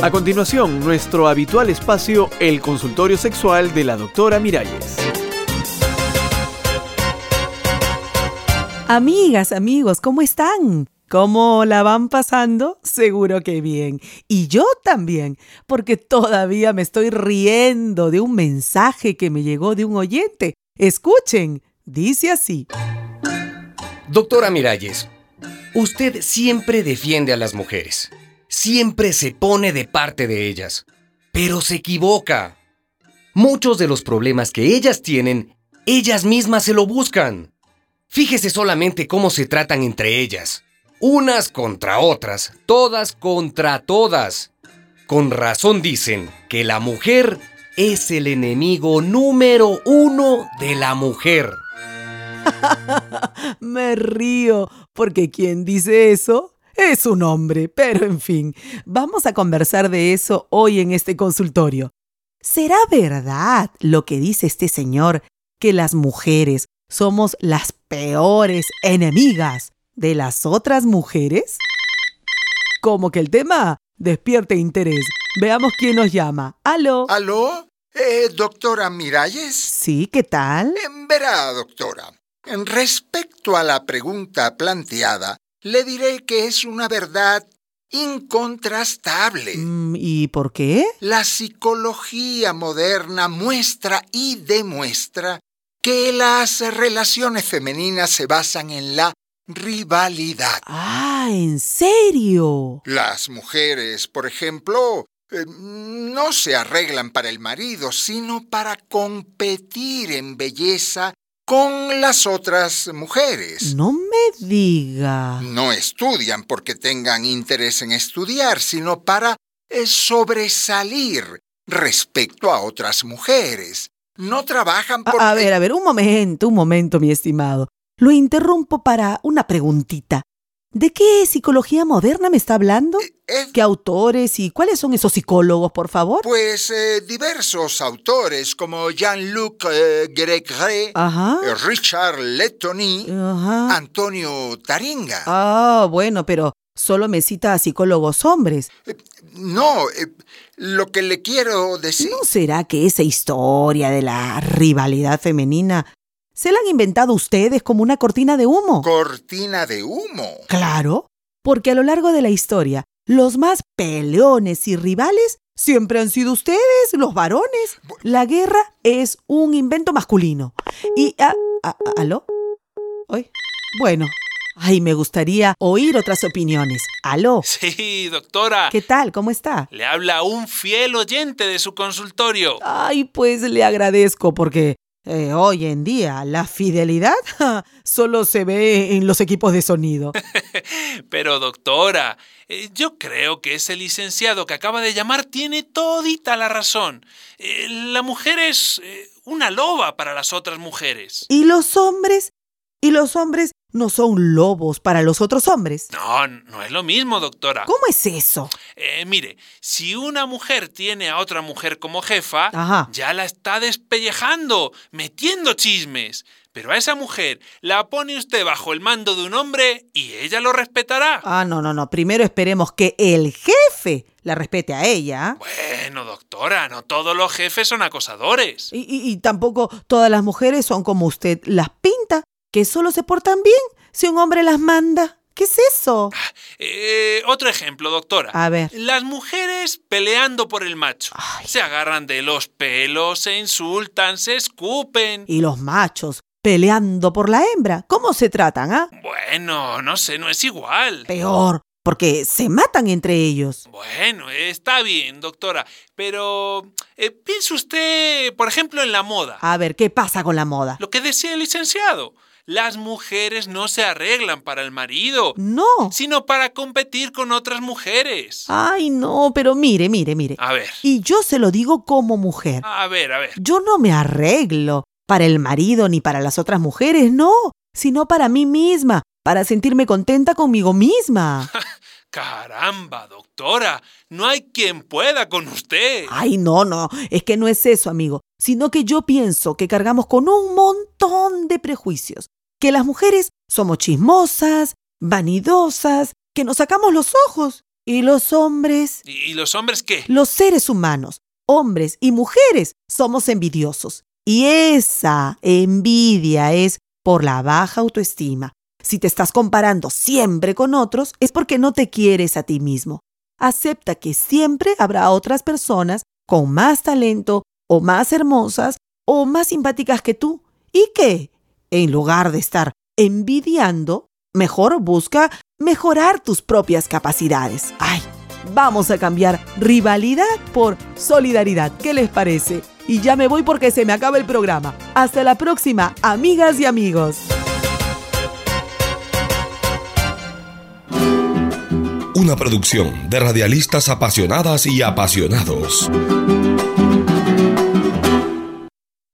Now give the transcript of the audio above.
A continuación, nuestro habitual espacio, el consultorio sexual de la doctora Miralles. Amigas, amigos, ¿cómo están? ¿Cómo la van pasando? Seguro que bien. Y yo también, porque todavía me estoy riendo de un mensaje que me llegó de un oyente. Escuchen, dice así. Doctora Miralles, usted siempre defiende a las mujeres siempre se pone de parte de ellas. Pero se equivoca. Muchos de los problemas que ellas tienen, ellas mismas se lo buscan. Fíjese solamente cómo se tratan entre ellas. Unas contra otras, todas contra todas. Con razón dicen que la mujer es el enemigo número uno de la mujer. Me río, porque ¿quién dice eso? Es un hombre, pero en fin, vamos a conversar de eso hoy en este consultorio. ¿Será verdad lo que dice este señor que las mujeres somos las peores enemigas de las otras mujeres? Como que el tema despierte interés. Veamos quién nos llama. ¿Aló? ¿Aló? Eh, ¿Doctora Miralles? Sí, ¿qué tal? Eh, verá, doctora. Respecto a la pregunta planteada, le diré que es una verdad incontrastable. Mm, ¿Y por qué? La psicología moderna muestra y demuestra que las relaciones femeninas se basan en la rivalidad. Ah, ¿en serio? Las mujeres, por ejemplo, eh, no se arreglan para el marido, sino para competir en belleza con las otras mujeres. No me diga. No estudian porque tengan interés en estudiar, sino para eh, sobresalir respecto a otras mujeres. No trabajan por... A, a ver, a ver, un momento, un momento, mi estimado. Lo interrumpo para una preguntita. ¿De qué psicología moderna me está hablando? Eh, ¿Qué autores y cuáles son esos psicólogos, por favor? Pues eh, diversos autores como Jean-Luc eh, Gregre, Richard Letoni, Antonio Taringa. Ah, bueno, pero solo me cita a psicólogos hombres. no, lo que le quiero decir... ¿No será que esa historia de la rivalidad femenina ¿Se la han inventado ustedes como una cortina de humo? ¿Cortina de humo? Claro, porque a lo largo de la historia, los más peleones y rivales siempre han sido ustedes, los varones. La guerra es un invento masculino. Y... Ah, ah, ah, ¿Aló? ¿Hoy? Bueno, Ay, me gustaría oír otras opiniones. ¿Aló? Sí, doctora. ¿Qué tal? ¿Cómo está? Le habla un fiel oyente de su consultorio. Ay, pues le agradezco porque eh, hoy en día la fidelidad solo se ve en los equipos de sonido. Pero doctora, eh, yo creo que ese licenciado que acaba de llamar tiene todita la razón. Eh, la mujer es una loba para las otras mujeres. ¿Y los hombres? ¿Y los hombres no son lobos para los otros hombres? No, no es lo mismo, doctora. ¿Cómo es eso? Eh, mire, si una mujer tiene a otra mujer como jefa, ya la está despellejando, metiendo chismes. Pero a esa mujer la pone usted bajo el mando de un hombre y ella lo respetará. Ah, no, no, no. Primero esperemos que el jefe la respete a ella. Bueno, doctora, no todos los jefes son acosadores. y tampoco todas las mujeres son como usted las pinta que solo se portan bien si un hombre las manda. ¿Qué es eso? Ah, eh, otro ejemplo, doctora. A ver. Las mujeres peleando por el macho. Se agarran de los pelos, se insultan, se escupen. ¿Y los machos peleando por la hembra? ¿Cómo se tratan, ah? Bueno, no sé, no es igual. Peor, porque se matan entre ellos. Bueno, está bien, doctora, pero eh, piense usted, por ejemplo, en la moda. A ver, ¿qué pasa con la moda? Lo que decía el licenciado. Las mujeres no se arreglan para el marido. No. Sino para competir con otras mujeres. Ay, no, pero mire, mire, mire. A ver. Y yo se lo digo como mujer. A ver, a ver. Yo no me arreglo para el marido ni para las otras mujeres, no, sino para mí misma, para sentirme contenta conmigo misma. Caramba, doctora, no hay quien pueda con usted. Ay, no, no, es que no es eso, amigo, sino que yo pienso que cargamos con un montón de prejuicios que las mujeres somos chismosas, vanidosas, que nos sacamos los ojos. ¿Y los hombres? ¿Y los hombres qué? Los seres humanos, hombres y mujeres, somos envidiosos. Y esa envidia es por la baja autoestima. Si te estás comparando siempre con otros, es porque no te quieres a ti mismo. Acepta que siempre habrá otras personas con más talento o más hermosas o más simpáticas que tú. ¿Y qué? En lugar de estar envidiando, mejor busca mejorar tus propias capacidades. ¡Ay! Vamos a cambiar rivalidad por solidaridad. ¿Qué les parece? Y ya me voy porque se me acaba el programa. Hasta la próxima, amigas y amigos. Una producción de radialistas apasionadas y apasionados.